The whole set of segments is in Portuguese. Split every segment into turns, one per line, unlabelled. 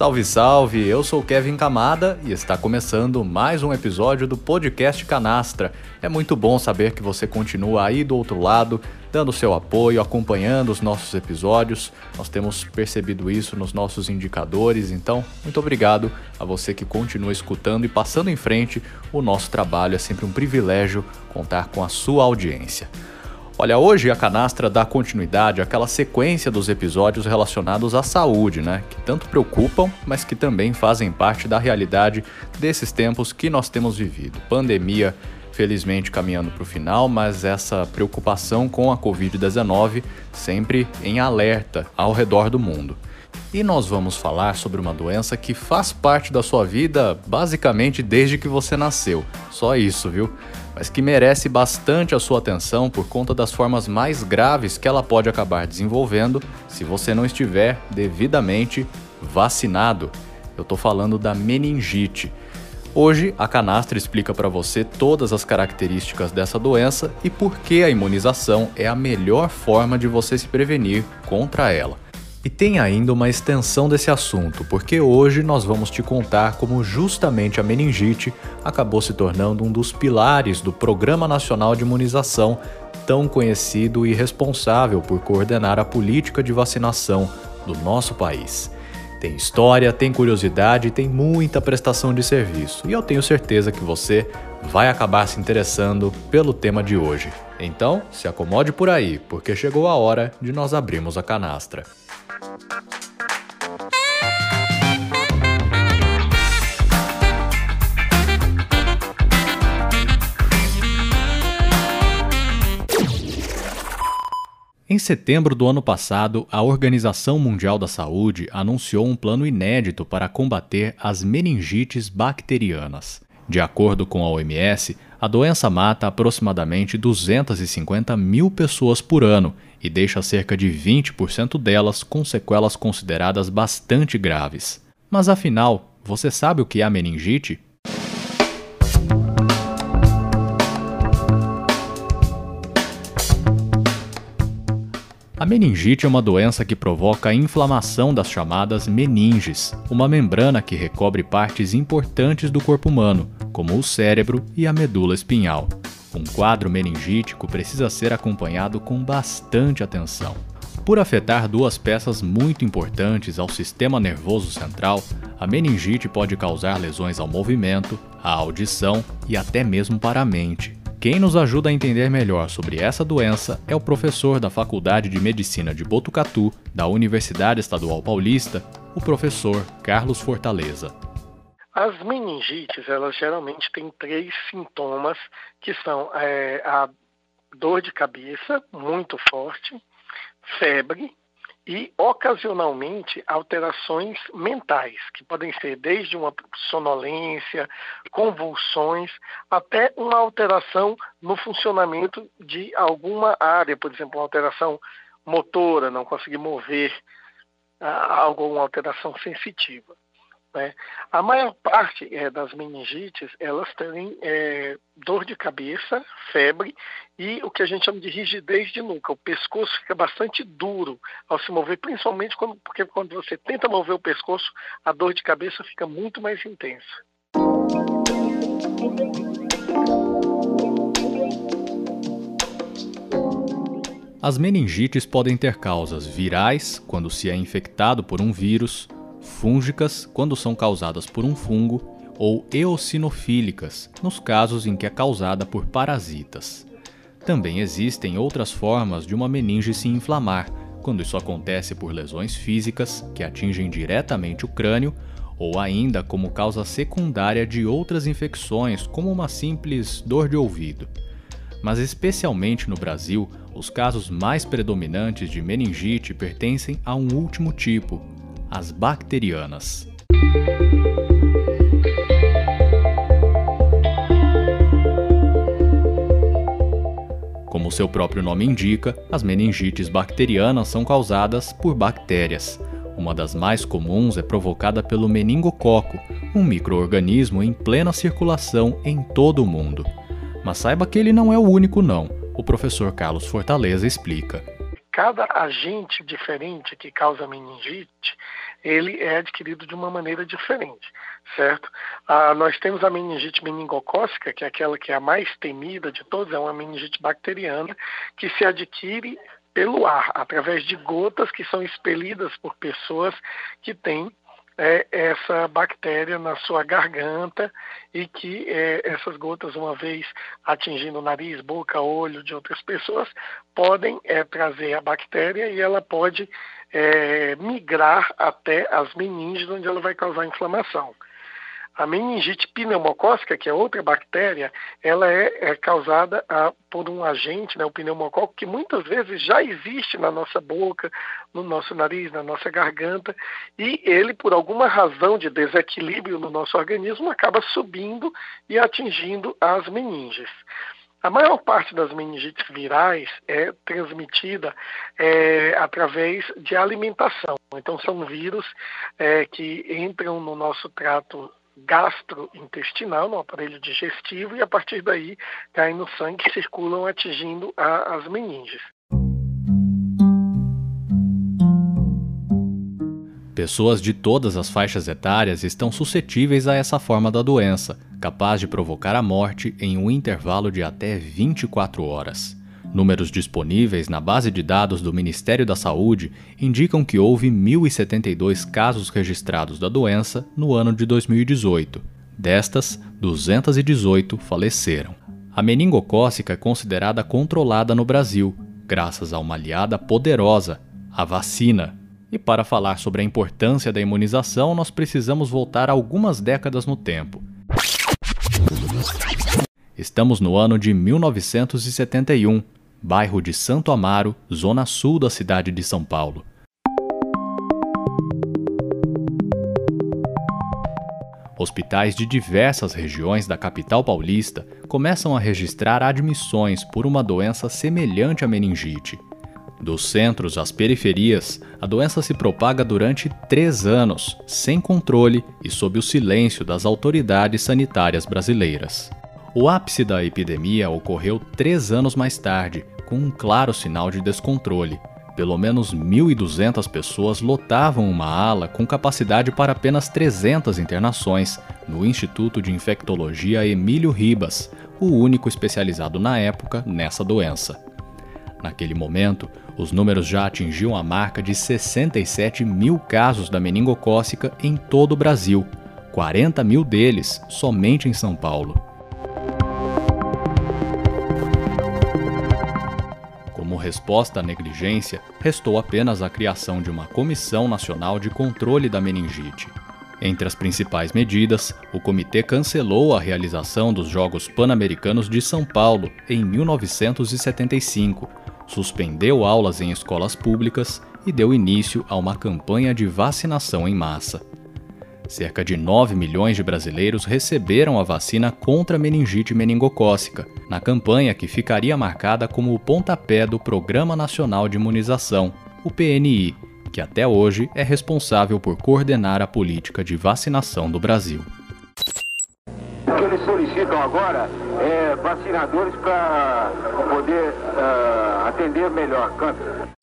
Salve, salve! Eu sou Kevin Camada e está começando mais um episódio do podcast Canastra. É muito bom saber que você continua aí do outro lado, dando seu apoio, acompanhando os nossos episódios. Nós temos percebido isso nos nossos indicadores, então muito obrigado a você que continua escutando e passando em frente o nosso trabalho. É sempre um privilégio contar com a sua audiência. Olha, hoje a canastra dá continuidade àquela sequência dos episódios relacionados à saúde, né? Que tanto preocupam, mas que também fazem parte da realidade desses tempos que nós temos vivido. Pandemia, felizmente caminhando para o final, mas essa preocupação com a Covid-19 sempre em alerta ao redor do mundo. E nós vamos falar sobre uma doença que faz parte da sua vida basicamente desde que você nasceu. Só isso, viu? mas que merece bastante a sua atenção por conta das formas mais graves que ela pode acabar desenvolvendo se você não estiver devidamente vacinado. Eu estou falando da meningite. Hoje, a Canastra explica para você todas as características dessa doença e por que a imunização é a melhor forma de você se prevenir contra ela. E tem ainda uma extensão desse assunto, porque hoje nós vamos te contar como justamente a meningite acabou se tornando um dos pilares do Programa Nacional de Imunização, tão conhecido e responsável por coordenar a política de vacinação do nosso país. Tem história, tem curiosidade tem muita prestação de serviço, e eu tenho certeza que você vai acabar se interessando pelo tema de hoje. Então, se acomode por aí, porque chegou a hora de nós abrirmos a canastra. Em setembro do ano passado, a Organização Mundial da Saúde anunciou um plano inédito para combater as meningites bacterianas. De acordo com a OMS, a doença mata aproximadamente 250 mil pessoas por ano e deixa cerca de 20% delas com sequelas consideradas bastante graves. Mas afinal, você sabe o que é a meningite? A meningite é uma doença que provoca a inflamação das chamadas meninges, uma membrana que recobre partes importantes do corpo humano, como o cérebro e a medula espinhal. Um quadro meningítico precisa ser acompanhado com bastante atenção. Por afetar duas peças muito importantes ao sistema nervoso central, a meningite pode causar lesões ao movimento, à audição e até mesmo para a mente. Quem nos ajuda a entender melhor sobre essa doença é o professor da Faculdade de Medicina de Botucatu, da Universidade Estadual Paulista, o professor Carlos Fortaleza.
As meningites, elas geralmente têm três sintomas, que são é, a dor de cabeça muito forte, febre e, ocasionalmente, alterações mentais, que podem ser desde uma sonolência, convulsões, até uma alteração no funcionamento de alguma área, por exemplo, uma alteração motora, não conseguir mover, ah, alguma alteração sensitiva. Né? A maior parte é, das meningites, elas têm é, dor de cabeça, febre e o que a gente chama de rigidez de nuca. O pescoço fica bastante duro ao se mover, principalmente quando, porque quando você tenta mover o pescoço, a dor de cabeça fica muito mais intensa.
As meningites podem ter causas virais, quando se é infectado por um vírus, fúngicas quando são causadas por um fungo ou eosinofílicas, nos casos em que é causada por parasitas. Também existem outras formas de uma meninge se inflamar, quando isso acontece por lesões físicas que atingem diretamente o crânio ou ainda como causa secundária de outras infecções, como uma simples dor de ouvido. Mas, especialmente no Brasil, os casos mais predominantes de meningite pertencem a um último tipo, as bacterianas. Como seu próprio nome indica, as meningites bacterianas são causadas por bactérias. Uma das mais comuns é provocada pelo meningococo, um microorganismo em plena circulação em todo o mundo. Mas saiba que ele não é o único não. O professor Carlos Fortaleza explica
cada agente diferente que causa meningite ele é adquirido de uma maneira diferente, certo? Ah, nós temos a meningite meningocócica, que é aquela que é a mais temida de todas, é uma meningite bacteriana que se adquire pelo ar, através de gotas que são expelidas por pessoas que têm é, essa bactéria na sua garganta e que é, essas gotas, uma vez atingindo nariz, boca, olho de outras pessoas, podem é, trazer a bactéria e ela pode é, migrar até as meninges, onde ela vai causar inflamação. A meningite pneumocócica, que é outra bactéria, ela é, é causada a, por um agente, né, o pneumococo, que muitas vezes já existe na nossa boca, no nosso nariz, na nossa garganta, e ele, por alguma razão de desequilíbrio no nosso organismo, acaba subindo e atingindo as meninges. A maior parte das meningites virais é transmitida é, através de alimentação. Então, são vírus é, que entram no nosso trato gastrointestinal, no aparelho digestivo, e a partir daí caem no sangue e circulam atingindo a, as meninges.
Pessoas de todas as faixas etárias estão suscetíveis a essa forma da doença, capaz de provocar a morte em um intervalo de até 24 horas. Números disponíveis na base de dados do Ministério da Saúde indicam que houve 1.072 casos registrados da doença no ano de 2018. Destas, 218 faleceram. A meningocócica é considerada controlada no Brasil, graças a uma aliada poderosa, a vacina. E para falar sobre a importância da imunização, nós precisamos voltar algumas décadas no tempo. Estamos no ano de 1971 bairro de Santo Amaro, zona sul da cidade de São Paulo. Hospitais de diversas regiões da capital paulista começam a registrar admissões por uma doença semelhante à meningite. Dos centros às periferias, a doença se propaga durante três anos, sem controle e sob o silêncio das autoridades sanitárias brasileiras. O ápice da epidemia ocorreu três anos mais tarde, com um claro sinal de descontrole. Pelo menos 1.200 pessoas lotavam uma ala com capacidade para apenas 300 internações no Instituto de Infectologia Emílio Ribas, o único especializado na época nessa doença. Naquele momento, os números já atingiam a marca de 67 mil casos da meningocócica em todo o Brasil, 40 mil deles somente em São Paulo. Resposta à negligência, restou apenas a criação de uma Comissão Nacional de Controle da Meningite. Entre as principais medidas, o comitê cancelou a realização dos Jogos Pan-Americanos de São Paulo em 1975, suspendeu aulas em escolas públicas e deu início a uma campanha de vacinação em massa. Cerca de 9 milhões de brasileiros receberam a vacina contra a meningite meningocócica, na campanha que ficaria marcada como o pontapé do Programa Nacional de Imunização, o PNI, que até hoje é responsável por coordenar a política de vacinação do Brasil.
O que eles solicitam agora é vacinadores para poder uh, atender melhor câncer.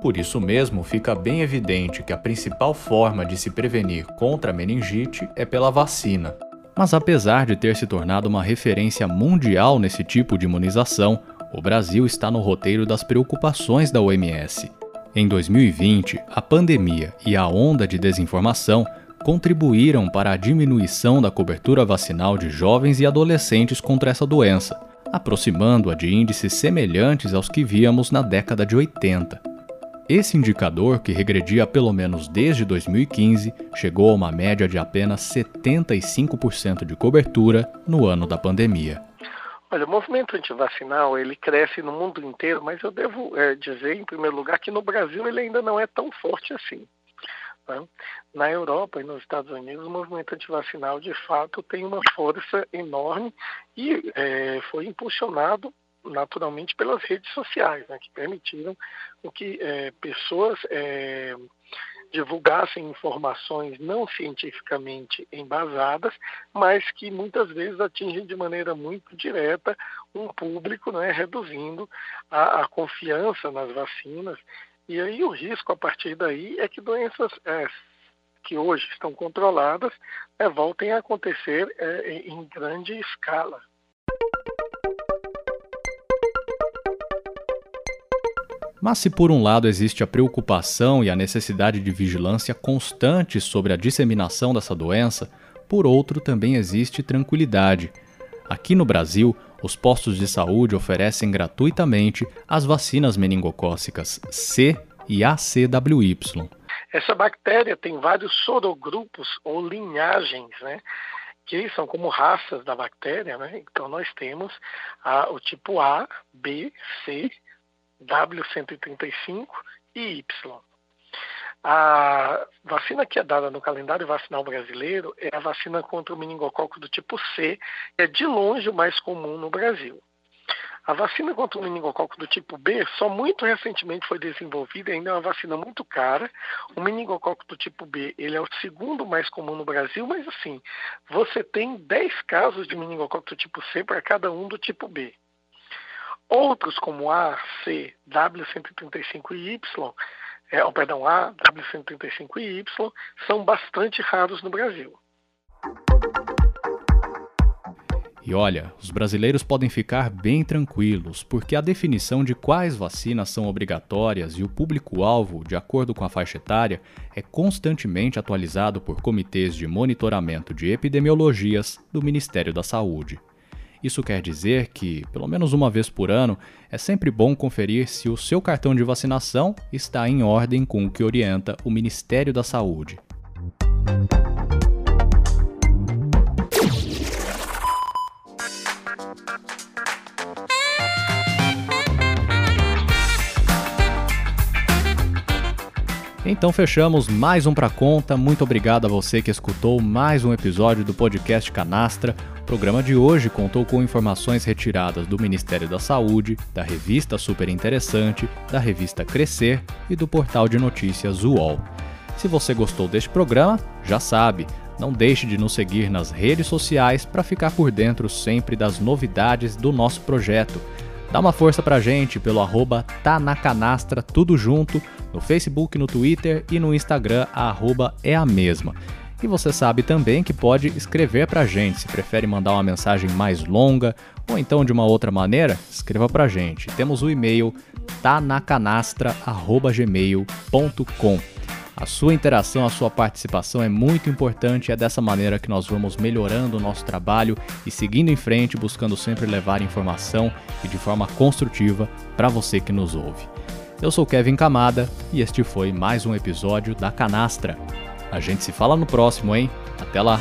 Por isso mesmo, fica bem evidente que a principal forma de se prevenir contra a meningite é pela vacina. Mas apesar de ter se tornado uma referência mundial nesse tipo de imunização, o Brasil está no roteiro das preocupações da OMS. Em 2020, a pandemia e a onda de desinformação contribuíram para a diminuição da cobertura vacinal de jovens e adolescentes contra essa doença, aproximando-a de índices semelhantes aos que víamos na década de 80. Esse indicador, que regredia pelo menos desde 2015, chegou a uma média de apenas 75% de cobertura no ano da pandemia.
Olha, o movimento antivacinal ele cresce no mundo inteiro, mas eu devo é, dizer, em primeiro lugar, que no Brasil ele ainda não é tão forte assim. Né? Na Europa e nos Estados Unidos, o movimento antivacinal, de fato, tem uma força enorme e é, foi impulsionado naturalmente pelas redes sociais, né, que permitiram que é, pessoas é, divulgassem informações não cientificamente embasadas, mas que muitas vezes atingem de maneira muito direta um público, né, reduzindo a, a confiança nas vacinas. E aí o risco a partir daí é que doenças é, que hoje estão controladas é, voltem a acontecer é, em grande escala.
Mas se por um lado existe a preocupação e a necessidade de vigilância constante sobre a disseminação dessa doença, por outro também existe tranquilidade. Aqui no Brasil, os postos de saúde oferecem gratuitamente as vacinas meningocócicas C e ACWY.
Essa bactéria tem vários sorogrupos ou linhagens, né? que são como raças da bactéria, né? Então nós temos a, o tipo A, B, C, W135 e Y. A vacina que é dada no calendário vacinal brasileiro é a vacina contra o meningococo do tipo C, que é de longe o mais comum no Brasil. A vacina contra o meningococo do tipo B só muito recentemente foi desenvolvida, ainda é uma vacina muito cara. O meningococo do tipo B, ele é o segundo mais comum no Brasil, mas assim, você tem 10 casos de meningococo do tipo C para cada um do tipo B. Outros, como A, C, W135 e Y, é, oh, perdão, A, W135 e Y, são bastante raros no Brasil.
E olha, os brasileiros podem ficar bem tranquilos, porque a definição de quais vacinas são obrigatórias e o público-alvo, de acordo com a faixa etária, é constantemente atualizado por comitês de monitoramento de epidemiologias do Ministério da Saúde. Isso quer dizer que, pelo menos uma vez por ano, é sempre bom conferir se o seu cartão de vacinação está em ordem com o que orienta o Ministério da Saúde. Então fechamos mais um pra conta. Muito obrigado a você que escutou mais um episódio do podcast Canastra. O programa de hoje contou com informações retiradas do Ministério da Saúde, da revista Super Interessante, da revista Crescer e do portal de notícias UOL. Se você gostou deste programa, já sabe, não deixe de nos seguir nas redes sociais para ficar por dentro sempre das novidades do nosso projeto. Dá uma força pra gente pelo arroba tá na canastra, tudo junto, no Facebook, no Twitter e no Instagram, a arroba é a mesma. E você sabe também que pode escrever pra gente, se prefere mandar uma mensagem mais longa ou então de uma outra maneira, escreva pra gente. Temos o e-mail tanacanastra@gmail.com. A sua interação, a sua participação é muito importante. É dessa maneira que nós vamos melhorando o nosso trabalho e seguindo em frente, buscando sempre levar informação e de forma construtiva para você que nos ouve. Eu sou Kevin Camada e este foi mais um episódio da Canastra. A gente se fala no próximo, hein? Até lá!